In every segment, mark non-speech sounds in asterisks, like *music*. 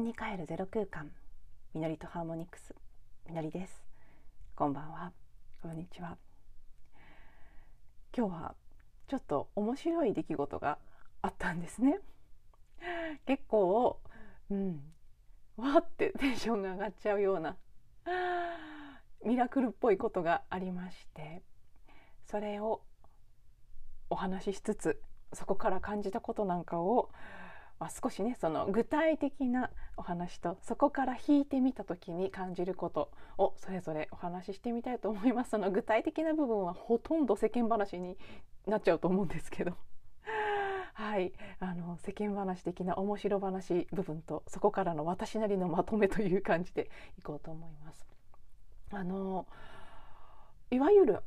分に帰るゼロ空間。みのりとハーモニクス。みのりです。こんばんは。こんにちは。今日はちょっと面白い出来事があったんですね。結構うん。わってテンションが上がっちゃうようなミラクルっぽいことがありましてそれをお話ししつつそこから感じたことなんかをまあ、少しねその具体的なお話とそこから引いてみた時に感じることをそれぞれお話ししてみたいと思います。その具体的な部分はほとんど世間話になっちゃうと思うんですけど。*laughs* はい。あの世間話的な面白話部分とそこからの私なりのまとめという感じでいこうと思います。あのいわゆる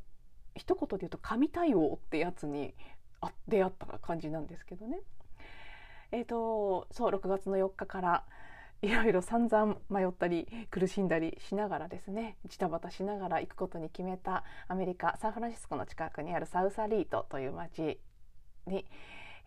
一言で言うと神対応ってやつに出会った感じなんですけどね。えーと、そう6月の4日からいろいろ散々迷ったり苦しんだりしながらですねジタバタしながら行くことに決めたアメリカサンフランシスコの近くにあるサウサリートという町に、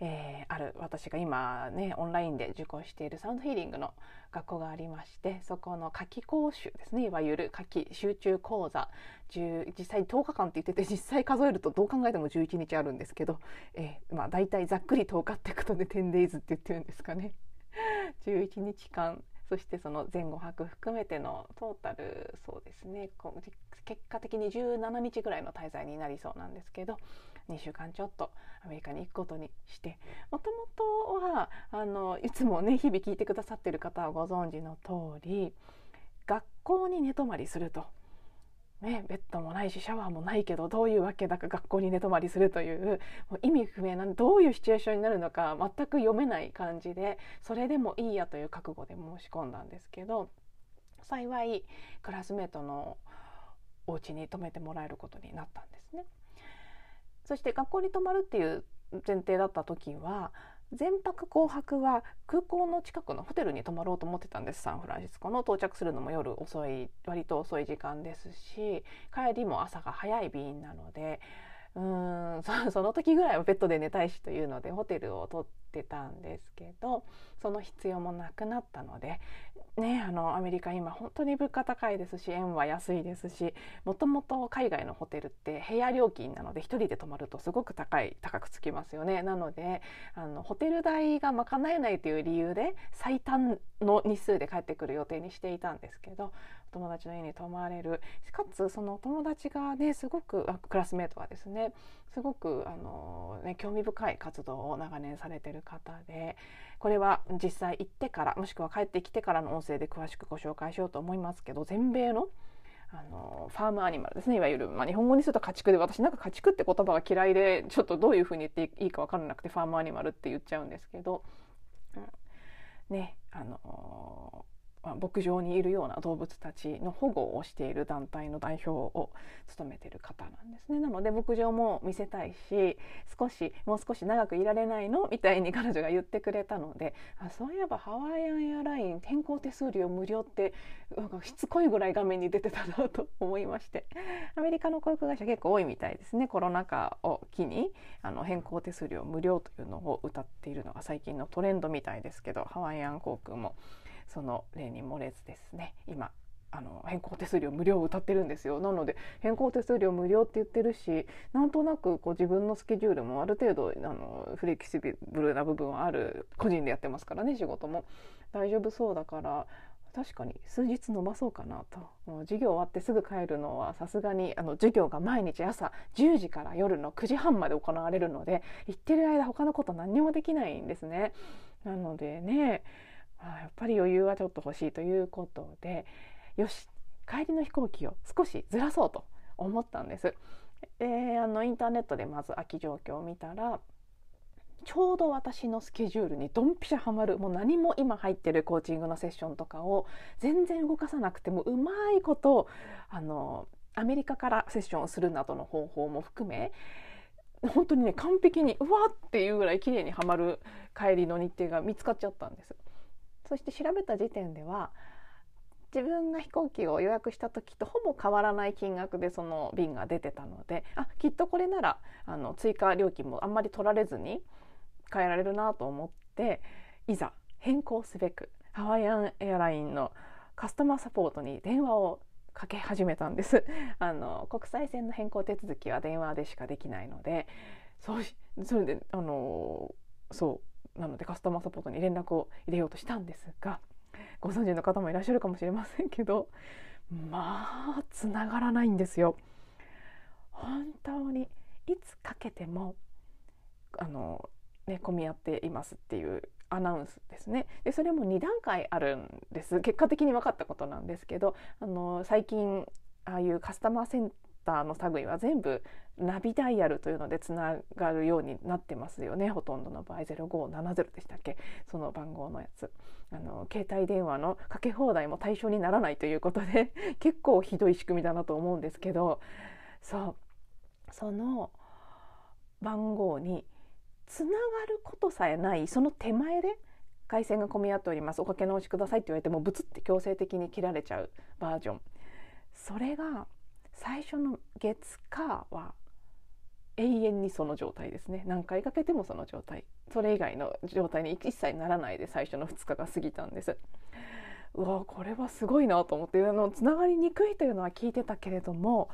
えー、ある私が今ねオンラインで受講しているサウンドヒーリングの学校がありましてそこの夏季講習ですねいわゆる夏季集中講座実際10日間って言ってて実際数えるとどう考えても11日あるんですけど、えー、まあ大体ざっくり10日ってことで 10days って言ってるんですかね。*laughs* 11日間そしてその前後泊含めてのトータルそうですね。結果的に17日ぐらいの滞在になりそうなんですけど2週間ちょっとアメリカに行くことにしてもともとはあのいつもね日々聞いてくださってる方はご存知の通り学校に寝泊まりすると。ね、ベッドもないしシャワーもないけどどういうわけだか学校に寝泊まりするというもう意味不明などういうシチュエーションになるのか全く読めない感じでそれでもいいやという覚悟で申し込んだんですけど幸いクラスメートのお家に泊めてもらえることになったんですね。そして学校に泊まるっていう前提だった時は全泊後泊は空港の近くのホテルに泊まろうと思ってたんです。サンフランシスコの到着するのも夜遅い割と遅い時間ですし帰りも朝が早い便なのでうーん *laughs* その時ぐらいはベッドで寝たいしというのでホテルを取ってたんですけどその必要もなくなったのでねあのアメリカ今本当に物価高いですし円は安いですしもともと海外のホテルって部屋料金なので1人で泊まるとすごく高い高くつきますよね。なのであのホテル代が賄えないという理由で最短の日数で帰ってくる予定にしていたんですけど友達の家に泊まれる。かつその友達がねすごくクラスメートはですねすごくあの、ね、興味深い活動を長年されてる方でこれは実際行ってからもしくは帰ってきてからの音声で詳しくご紹介しようと思いますけど全米のあのファームアニマルですね。いわゆる、まあ、日本語にすると家畜で私なんか家畜って言葉が嫌いでちょっとどういうふうに言っていいか分からなくてファームアニマルって言っちゃうんですけど、うん、ねあのま牧場にいるような動物たちの保護をしている団体の代表を務めている方なんですね。なので牧場も見せたいし少しもう少し長くいられないの？みたいに彼女が言ってくれたのであそういえばハワイアンエアライン転校手数料無料ってなんかしつこいぐらい画面に出てたなと思いまして。アメリカの航空会社結構多いみたいですね。コロナ禍を機にあの変更手数料無料というのを歌っているのが最近のトレンドみたいですけどハワイアン航空もその例に漏れずですね今あの変更手数料無料を歌ってるんですよ。なので変更手数料無料って言ってるしなんとなくこう自分のスケジュールもある程度あのフレキシブルな部分はある個人でやってますからね仕事も。大丈夫そうだから確かに数日伸ばそうかなと。授業終わってすぐ帰るのはさすがにあの授業が毎日朝10時から夜の9時半まで行われるので行ってる間他のこと何にもできないんですね。なのでねやっぱり余裕はちょっと欲しいということでよし帰りの飛行機を少しずらそうと思ったんです。えー、あのインターネットでまず空き状況を見たらちょうど私のスケジュールにドンピシャハマるもう何も今入ってるコーチングのセッションとかを全然動かさなくてもうまいことあのアメリカからセッションをするなどの方法も含め本当にね完璧にうわっていうぐらい綺麗にはまる帰りの日程が見つかっちゃったんです。そして調べた時点では自分が飛行機を予約した時とほぼ変わらない金額でその便が出てたのであきっとこれならあの追加料金もあんまり取られずに変えられるなと思っていざ変更すべくハワイアンエアラインのカスタマーサポートに電話をかけ始めたんです。*laughs* あの国際線の変更手続きは電話でしかできないのでそうそれであのそうなのでカスタマーサポートに連絡を入れようとしたんですがご存知の方もいらっしゃるかもしれませんけどまあつながらないんですよ。本当にいつかけてもあの、ね、混み合っていますっていうアナウンスですねでそれも2段階あるんです結果的に分かったことなんですけどあの最近ああいうカスタマーセンターの類は全部ナビダイヤルというのでつながるようになってますよね。ほとんどの場合0570でしたっけ？その番号のやつ。あの携帯電話のかけ放題も対象にならないということで *laughs* 結構ひどい仕組みだなと思うんですけど。そう。その番号につながることさえないその手前で回線が混み合っております。おかけ直しくださいって言われてもブツって強制的に切られちゃうバージョン。それが最初の月火は永遠にその状態ですね。何回かけてもその状態。それ以外の状態に一切ならないで最初の2日が過ぎたんです。うわこれはすごいなと思ってあのつながりにくいというのは聞いてたけれども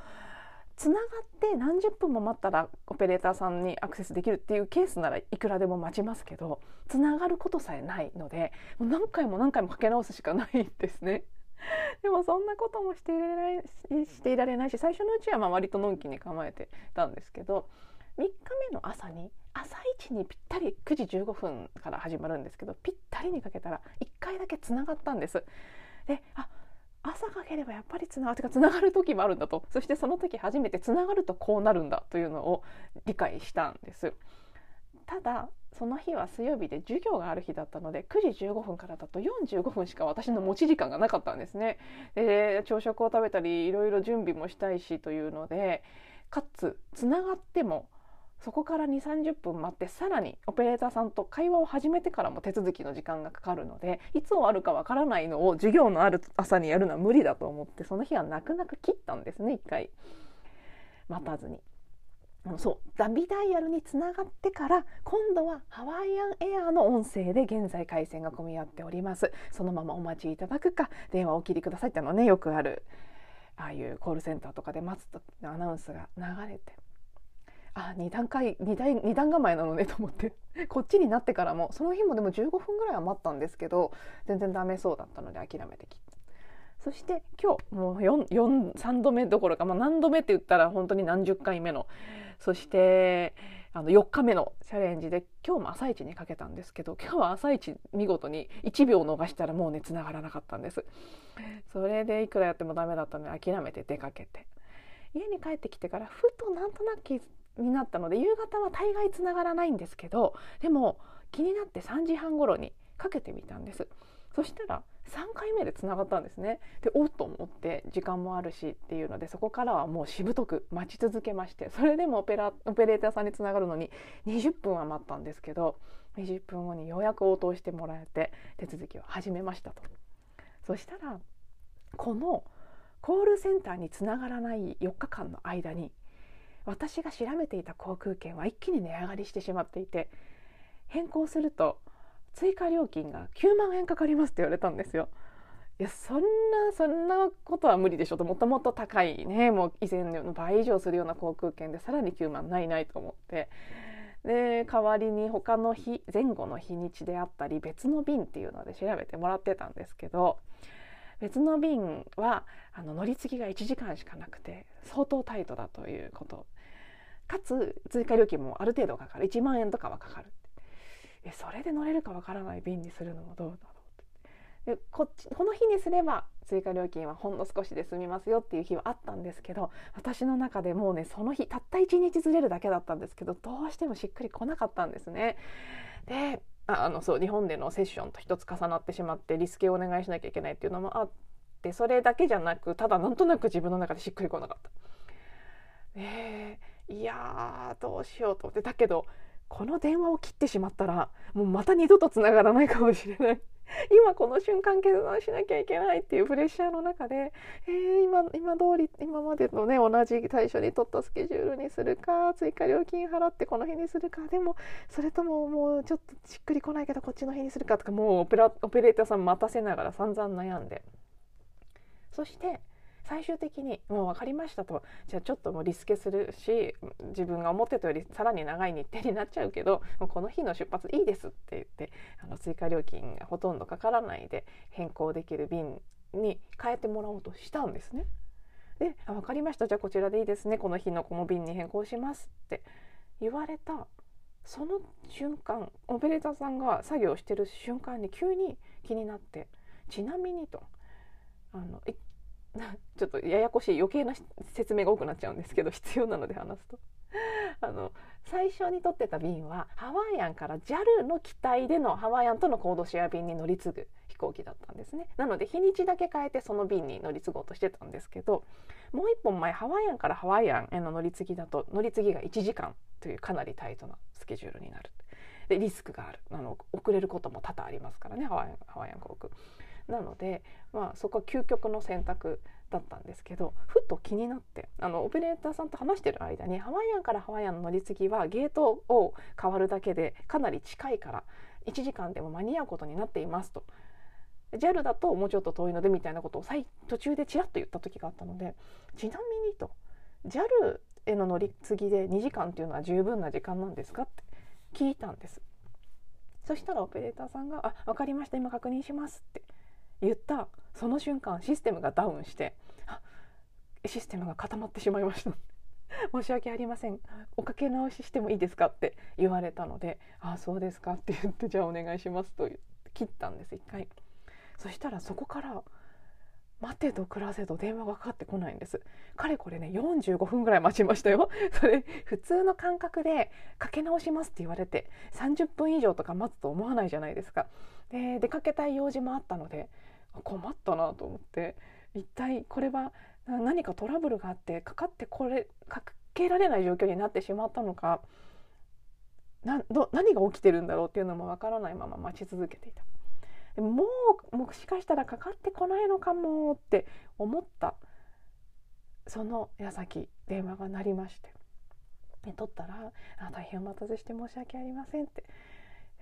つながって何十分も待ったらオペレーターさんにアクセスできるっていうケースならいくらでも待ちますけどつながることさえないのでもう何回も何回もかけ直すしかないですね。*laughs* でもそんなこともしていられないしいれないし最初のうちはまあ割とのんきに構えてたんですけど3日目の朝に朝一にぴったり9時15分から始まるんですけどぴったりにかけたら1回だけつながったんです。であ朝かければやっぱりつながるつながる時もあるんだとそしてその時初めてつながるとこうなるんだというのを理解したんですただその日は水曜日で授業がある日だったので9時15分からだと45分しか私の持ち時間がなかったんですねで朝食を食べたりいろいろ準備もしたいしというのでかつつながってもそこから2 3 0分待ってさらにオペレーターさんと会話を始めてからも手続きの時間がかかるのでいつ終わるかわからないのを授業のある朝にやるのは無理だと思ってその日は泣く泣く切ったんですね一回待たずに。そう。ダビダイヤルにつながってから今度はハワイアンエアの音声で現在回線が混み合っております。そのままお待ちいただくか電話をお切りくださいってのねよくあるああいうコールセンターとかで待つとアナウンスが流れて。あ2段階2段 ,2 段構えなのねと思って。こっちになってからもその日もでも15分ぐらいは待ったんですけど全然ダメそうだったので諦めてきた。そして今日もう3度目どころか、まあ、何度目って言ったら本当に何十回目のそしてあの4日目のチャレンジで今日も朝一にかけたんですけど今日は朝一見事に1秒逃したらもうね繋がらなかったんです。それでいくらやってもダメだったので諦めて出かけて。家に帰ってきてからふとなんとなくになったので夕方は大概つながらないんですけどでも気になって3時半頃にかけてみたんです。そしたら3回目でつながったんですね。でおっと思って時間もあるしっていうのでそこからはもうしぶとく待ち続けましてそれでもオペラオペレーターさんにつながるのに20分は待ったんですけど20分後にようやく応答してもらえて手続きを始めましたと。そしたらこのコールセンターにつながらない4日間の間に私が調べていた航空券は一気に値上がりしてしまっていて変更すると追加料金が9万円かかりますって言われたんですよ。いやそんなそんなことは無理でしょともともと高いねもう以前の倍以上するような航空券でさらに9万ないないと思って。で代わりに他の日前後の日にちであったり別の便っていうので調べてもらってたんですけど別の便はあの乗り継ぎが1時間しかなくて相当タイトだということ。かつ追加料金もある程度かかる。1万円とかはかかる。えそれで乗れるかわからない便にするのもどうだろう？でこっちこの日にすれば追加料金はほんの少しで済みますよっていう日はあったんですけど私の中でもうねその日たった1日ずれるだけだったんですけどどうしてもしっくりこなかったんですね。であのそう日本でのセッションと一つ重なってしまってリスケをお願いしなきゃいけないっていうのもあってそれだけじゃなくただなんとなく自分の中でしっくりこなかった。えー、いやーどうしようと思ってだけどこの電話を切ってしまったらもうまた二度とつながらないかもしれない。*laughs* 今この瞬間決断しなきゃいけないっていうプレッシャーの中で、えー、今今通り今までのね同じ最初に取ったスケジュールにするか追加料金払ってこの日にするかでもそれとももうちょっとしっくりこないけどこっちの日にするかとかもうオペラオペレーターさん待たせながら散々悩んで。そして最終的にもう分かりましたと。じゃあちょっともうリスケするし自分が思ってたよりさらに長い日程になっちゃうけどもうこの日の出発いいですって言ってあの追加料金がほとんどかからないで変更できる便に変えてもらおうとしたんですね。で「分かりました。じゃあこちらでいいですね。この日のこの便に変更します」って。言われた。その瞬間オペレーターさんが作業してる瞬間に急に気になって「ちなみに」と。あの *laughs* ちょっとややこしい余計な説明が多くなっちゃうんですけど必要なので話すと。*laughs* あの最初に取ってた便はハワイアンから JAL の機体でのハワイアンとのコードシェア便に乗り継ぐ飛行機だったんですね。なので日にちだけ変えてその便に乗り継ごうとしてたんですけどもう一本前ハワイアンからハワイアンへの乗り継ぎだと乗り継ぎが1時間というかなりタイトなスケジュールになる。でリスクがある。あの遅れることも多々ありますからねハワイアン航空。なので、まあ、そこは究極の選択だったんですけどふと気になってあのオペレーターさんと話してる間にハワイアンからハワイアンの乗り継ぎはゲートを変わるだけでかなり近いから1時間でも間に合うことになっていますと。JAL だともうちょっと遠いのでみたいなことを途中でちらっと言った時があったのでちなみにと JAL への乗り継ぎで2時間っていうのは十分な時間なんですかって聞いたんです。そしたらオペレーターさんが「あ分かりました。今確認します」って。言った。その瞬間システムがダウンしてシステムが固まってしまいました。*laughs* 申し訳ありません。おかけ直ししてもいいですかって言われたので「ああそうですか」って言って「じゃあお願いします」と切ったんです一回。そしたらそこから待てと暮らせと電話がかかってこないんです。かれこれね45分ぐらい待ちましたよ。*laughs* それ普通の感覚でかけ直しますって言われて30分以上とか待つと思わないじゃないですか。で出かけたい用事もあったので困ったなと思って一体これは何かトラブルがあってかかってこれかけられない状況になってしまったのかなど何が起きてるんだろうっていうのもわからないまま待ち続けていた。もうもしかしたらかかってこないのかもって思ったその矢先電話が鳴りまして取ったら「大変お待たせして申し訳ありません」って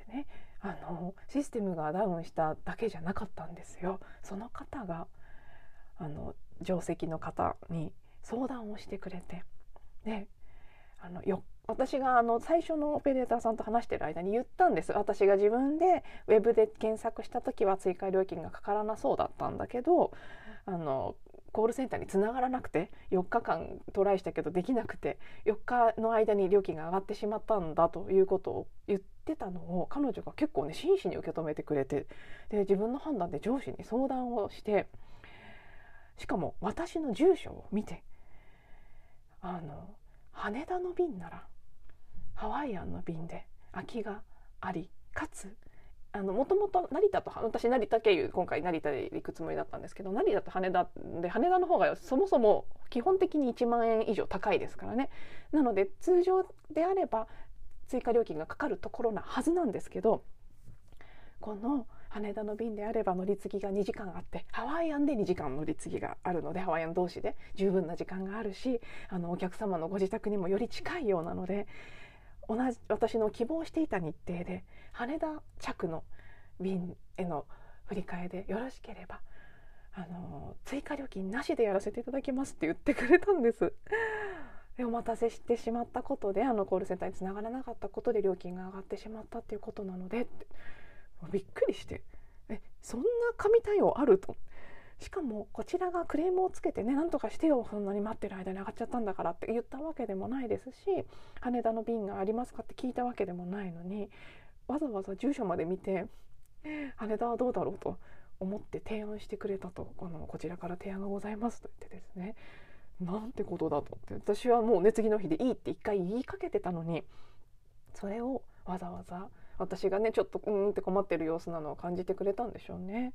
ねあのシステムがダウンしただけじゃなかったんですよ。その方があの定石の方に相談をしてくれてであのよ私があの最初のオペレーターさんと話してる間に言ったんです私が自分でウェブで検索した時は追加料金がかからなそうだったんだけどあのコールセンターにつながらなくて4日間トライしたけどできなくて4日の間に料金が上がってしまったんだということを言ってたのを彼女が結構ね真摯に受け止めてくれてで自分の判断で上司に相談をしてしかも私の住所を見てあの羽田の便ならハワイアンの便で空きがありかつもともと成田と私成田経由今回成田で行くつもりだったんですけど成田と羽田で羽田の方がそもそも基本的に1万円以上高いですからね。なので通常であれば追加料金がかかるところなはずなんですけどこの羽田の便であれば乗り継ぎが2時間あってハワイアンで2時間乗り継ぎがあるのでハワイアン同士で十分な時間があるしあのお客様のご自宅にもより近いようなので同じ私の希望していた日程で羽田着の便への振り替えでよろしければあの追加料金なしでやらせていただきますって言ってくれたんです。*laughs* でお待たせしてしまったことであのコールセンターにつながらなかったことで料金が上がってしまったっていうことなのでびっくりしてえそんな神対応あるとしかもこちらがクレームをつけてねなんとかしてよそんなに待ってる間に上がっちゃったんだからって言ったわけでもないですし羽田の便がありますかって聞いたわけでもないのにわざわざ住所まで見て羽田はどうだろうと思って提案してくれたとこのこちらから提案がございますと言ってですねなんてことだとって私はもうね次の日でいいって一回言いかけてたのにそれをわざわざ私がねちょっとうんって困ってる様子なのを感じてくれたんでしょうね。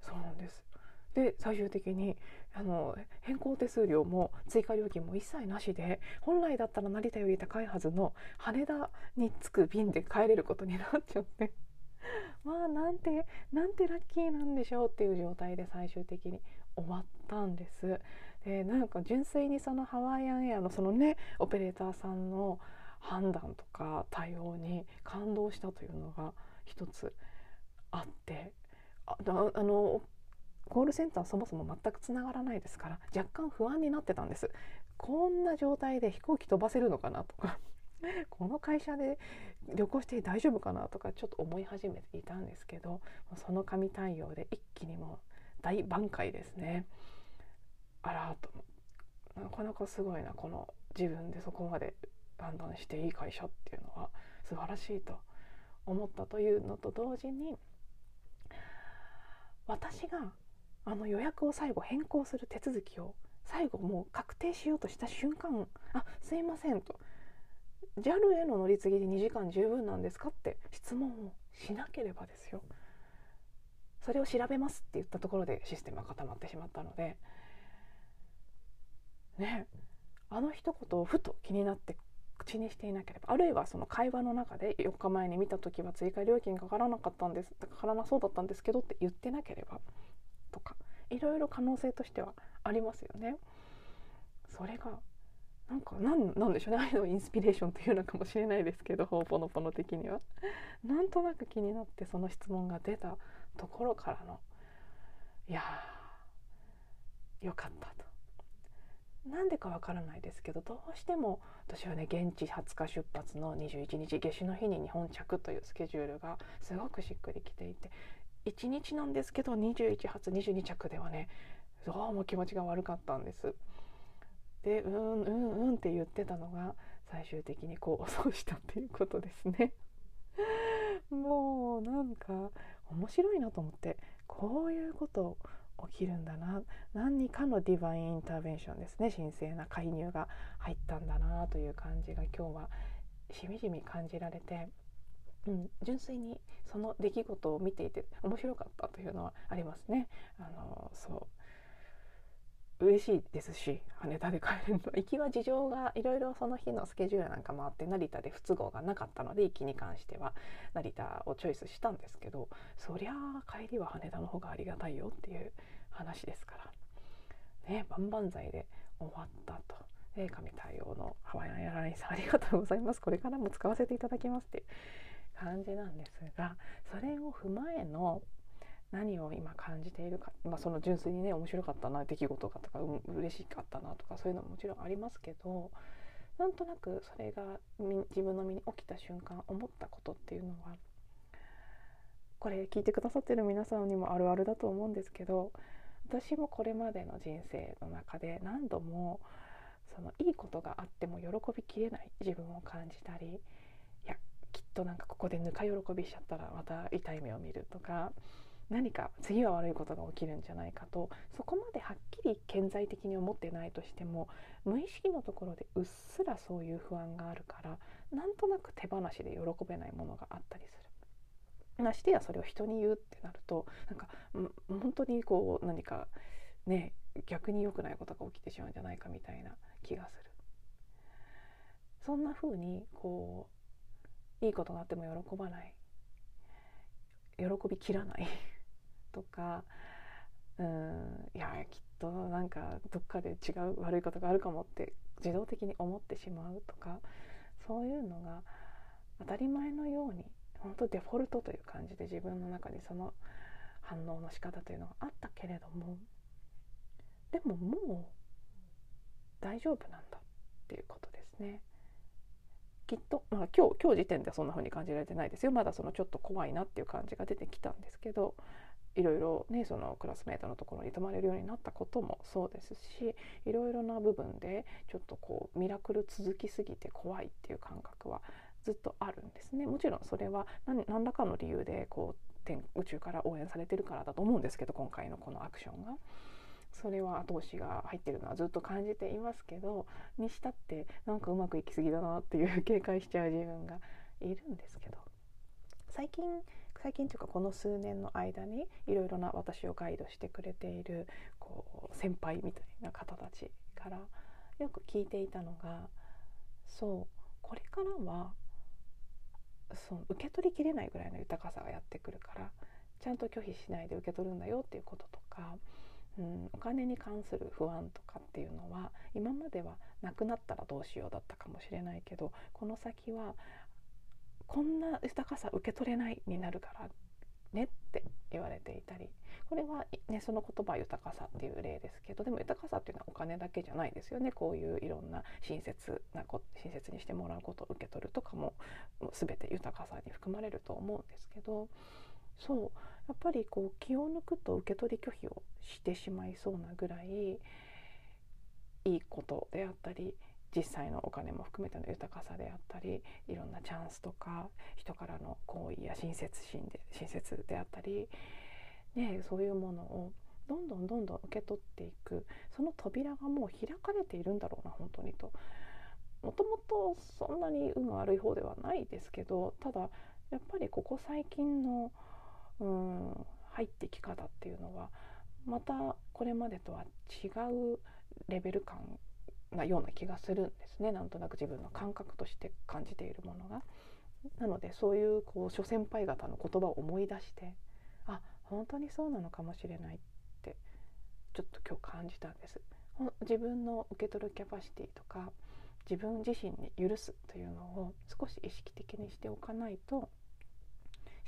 そうなんですで最終的にあの変更手数料も追加料金も一切なしで本来だったら成田より高いはずの羽田に着く便で帰れることになっちゃって *laughs* まあなんてなんてラッキーなんでしょうっていう状態で最終的に終わったんです。でなんか純粋にそのハワイアンエアのそのねオペレーターさんの判断とか対応に感動したというのが一つあってああのコールセンターそもそも全くつながらないですから若干不安になってたんです。こんな状態で飛行機飛ばせるのかなとか *laughs* この会社で旅行して大丈夫かなとかちょっと思い始めていたんですけどその神対応で一気にもう大挽回ですね。あらと。なかなかすごいなこの自分でそこまで判断していい会社っていうのは素晴らしいと思ったというのと同時に私があの予約を最後変更する手続きを最後もう確定しようとした瞬間「あすいません」と「JAL への乗り継ぎで2時間十分なんですか?」って質問をしなければですよ。それを調べますって言ったところでシステムが固まってしまったので。ね。あの一言をふと気になって口にしていなければ。あるいはその会話の中で4日前に見た時は追加料金かからなかったんですかからなそうだったんですけどって言ってなければ。とかいろいろ可能性としてはありますよね。それがなんかなんなんでしょうね愛のインスピレーションというのかもしれないですけどほぽのぽの的には。なんとなく気になってその質問が出たところからのいやよかったと。なんでかわからないですけどどうしても私はね現地20日出発の21日夏至の日に日本着というスケジュールがすごくしっくりきていて1日なんですけど21発22着ではねどうも気持ちが悪かったんです。でうんうんうんって言ってたのが最終的にこう *laughs* そうしたっていうことですね。もうなんか面白いなと思ってこういうこと起きるんだな何かのディバインインターベンションですね神聖な介入が入ったんだなという感じが今日はしみじみ感じられてうん、純粋にその出来事を見ていて面白かったというのはありますね。あのそう嬉しいですし羽田で帰るの行きは事情がいろいろその日のスケジュールなんかもあって成田で不都合がなかったので行きに関しては成田をチョイスしたんですけどそりゃあ帰りは羽田の方がありがたいよっていう話ですからね万々歳で終わったと。神対応のハワイアンエアラインさんありがとうございますこれからも使わせていただきますって感じなんですがそれを踏まえの何を今感じているか、まあ、その純粋にね面白かったな出来事がとか、うん、嬉しかったなとかそういうのももちろんありますけどなんとなくそれが自分の身に起きた瞬間思ったことっていうのはこれ聞いてくださってる皆さんにもあるあるだと思うんですけど私もこれまでの人生の中で何度もそのいいことがあっても喜びきれない自分を感じたりきっとなんかここでぬか喜びしちゃったらまた痛い目を見るとか何か次は悪いことが起きるんじゃないかとそこまではっきり顕在的に思ってないとしても無意識のところでうっすらそういう不安があるからなんとなく手放しで喜べないものがあったりする。ましてやそれを人に言うってなるとなんか本当にこう何かね逆に良くないことが起きてしまうんじゃないかみたいな気がする。そんな風にこういいことがあっても喜ばない喜びきらない *laughs* とかうんいやきっとなんかどっかで違う悪いことがあるかもって自動的に思ってしまうとかそういうのが当たり前のように本当デフォルトという感じで自分の中にその反応の仕方というのがあったけれどもでももう大丈夫なんだっていうことですね。きっと、まあ、今日今日時点ではそんな風に感じられてないですよまだそのちょっと怖いなっていう感じが出てきたんですけどいろいろねそのクラスメートのところに泊まれるようになったこともそうですしいろいろな部分でちょっとこうミラクル続きすぎて怖いっていう感覚はずっとあるんですねもちろんそれは何らかの理由でこう宇宙から応援されてるからだと思うんですけど今回のこのアクションが。それは後押しが入ってるのはずっと感じていますけどにしたってなんかうまくいきすぎだなっていう警戒しちゃう自分がいるんですけど。最近最近というかこの数年の間にいろいろな私をガイドしてくれているこう先輩みたいな方たちからよく聞いていたのがそうこれからはそう受け取りきれないぐらいの豊かさがやってくるからちゃんと拒否しないで受け取るんだよっていうこととか、うん、お金に関する不安とかっていうのは今まではなくなったらどうしようだったかもしれないけどこの先はこんな豊かさ受け取れないになるからねって言われていたりこれは、ね、その言葉豊かさっていう例ですけどでも豊かさっていうのはお金だけじゃないですよね。こういういろんな親切なこ親切にしてもらうことを受け取るとかも全て豊かさに含まれると思うんですけどそうやっぱりこう気を抜くと受け取り拒否をしてしまいそうなぐらいいいことであったり実際のお金も含めての豊かさであったりいろんなチャンスとか人からの好意や親切心で親切であったり、ね、そういうものをどんどんどんどん受け取っていくその扉がもう開かれているんだろうな本当にと。もともとそんなに運悪い方ではないですけどただやっぱりここ最近のうん入ってき方っていうのはまたこれまでとは違うレベル感なような気がするんですねなんとなく自分の感覚として感じているものが。なのでそういうこう諸先輩方の言葉を思い出してあ本当にそうなのかもしれないってちょっと今日感じたんです。自分の受け取るキャパシティとか自分自身に許すというのを少し意識的にしておかないと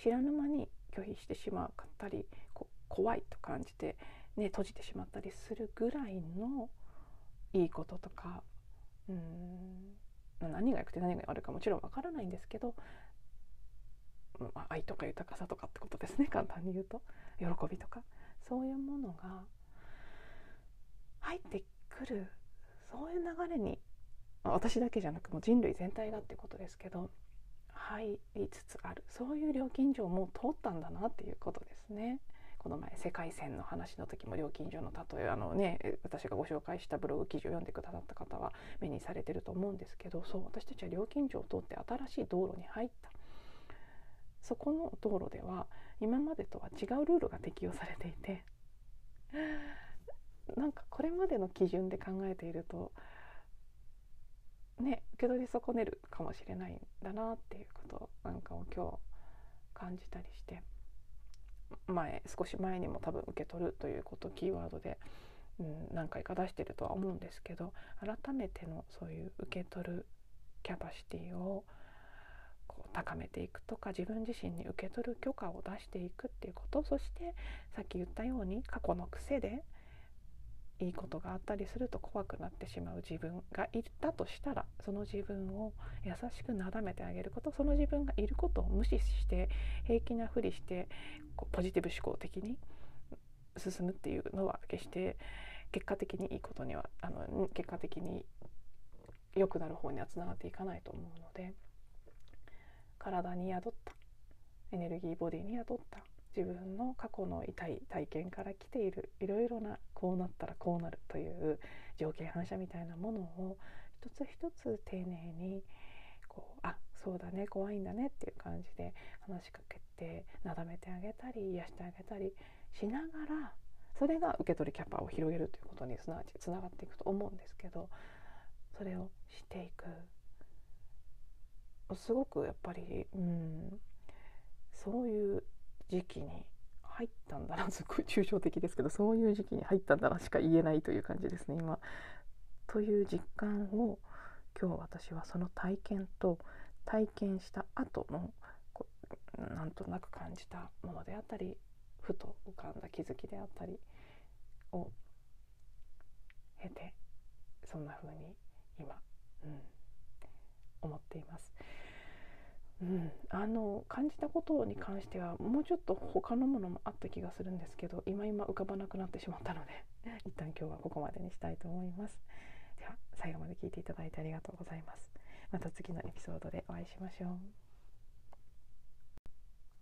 知らぬ間に拒否してしまうかったり怖いと感じて、ね、閉じてしまったりするぐらいのいいこととかうん何が良くて何が悪いかもちろんわからないんですけど、まあ、愛とか豊かさとかってことですね簡単に言うと。喜びとか。そういうものが入ってくる。そういう流れに、私だけじゃなくもう人類全体がってことですけど入りつつあるそういう料金所も通ったんだなっていうことですね。この前世界線の話の時も料金所の例えあのね私がご紹介したブログ記事を読んでくださった方は目にされてると思うんですけどそう私たちは料金所を通って新しい道路に入ったそこの道路では今までとは違うルールが適用されていてなんかこれまでの基準で考えているとね受け取り損ねるかもしれないんだなっていうことなんかを今日感じたりして。前少し前にも多分受け取るということキーワードで、うん、何回か出してるとは思うんですけど改めてのそういう受け取るキャパシティをこう高めていくとか自分自身に受け取る許可を出していくっていうことそしてさっき言ったように過去の癖でいいことがあったりすると怖くなってしまう自分がいたとしたらその自分を優しくなだめてあげることその自分がいることを無視して平気なふりしてこうポジティブ思考的に進むっていうのは決して結果的にいいことにはあの結果的に良くなる方にはつながっていかないと思うので体に宿ったエネルギーボディに宿った自分の過去の痛い体験から来ているいろいろなこうなったらこうなるという条件反射みたいなものを一つ一つ丁寧にこうあそうだね怖いんだねっていう感じで話しかけてなだめてあげたり癒してあげたりしながらそれが受け取りキャパを広げるということにすなわちつながっていくと思うんですけどそれをしていく。すごくやっぱり、うん、そういう時期に入ったんだなすごい抽象的ですけどそういう時期に入ったんだなしか言えないという感じですね今。という実感を今日私はその体験と体験した後のこなんとなく感じたものであったりふと浮かんだ気づきであったりを経てそんな風に今、うん、思っています。うん、あの感じたことに関してはもうちょっと他のものもあった気がするんですけど今今浮かばなくなってしまったので *laughs* 一旦今日はここまでにしたいと思います。では最後まで聞いていただいてありがとうございます。また次のエピソードでお会いしましょう。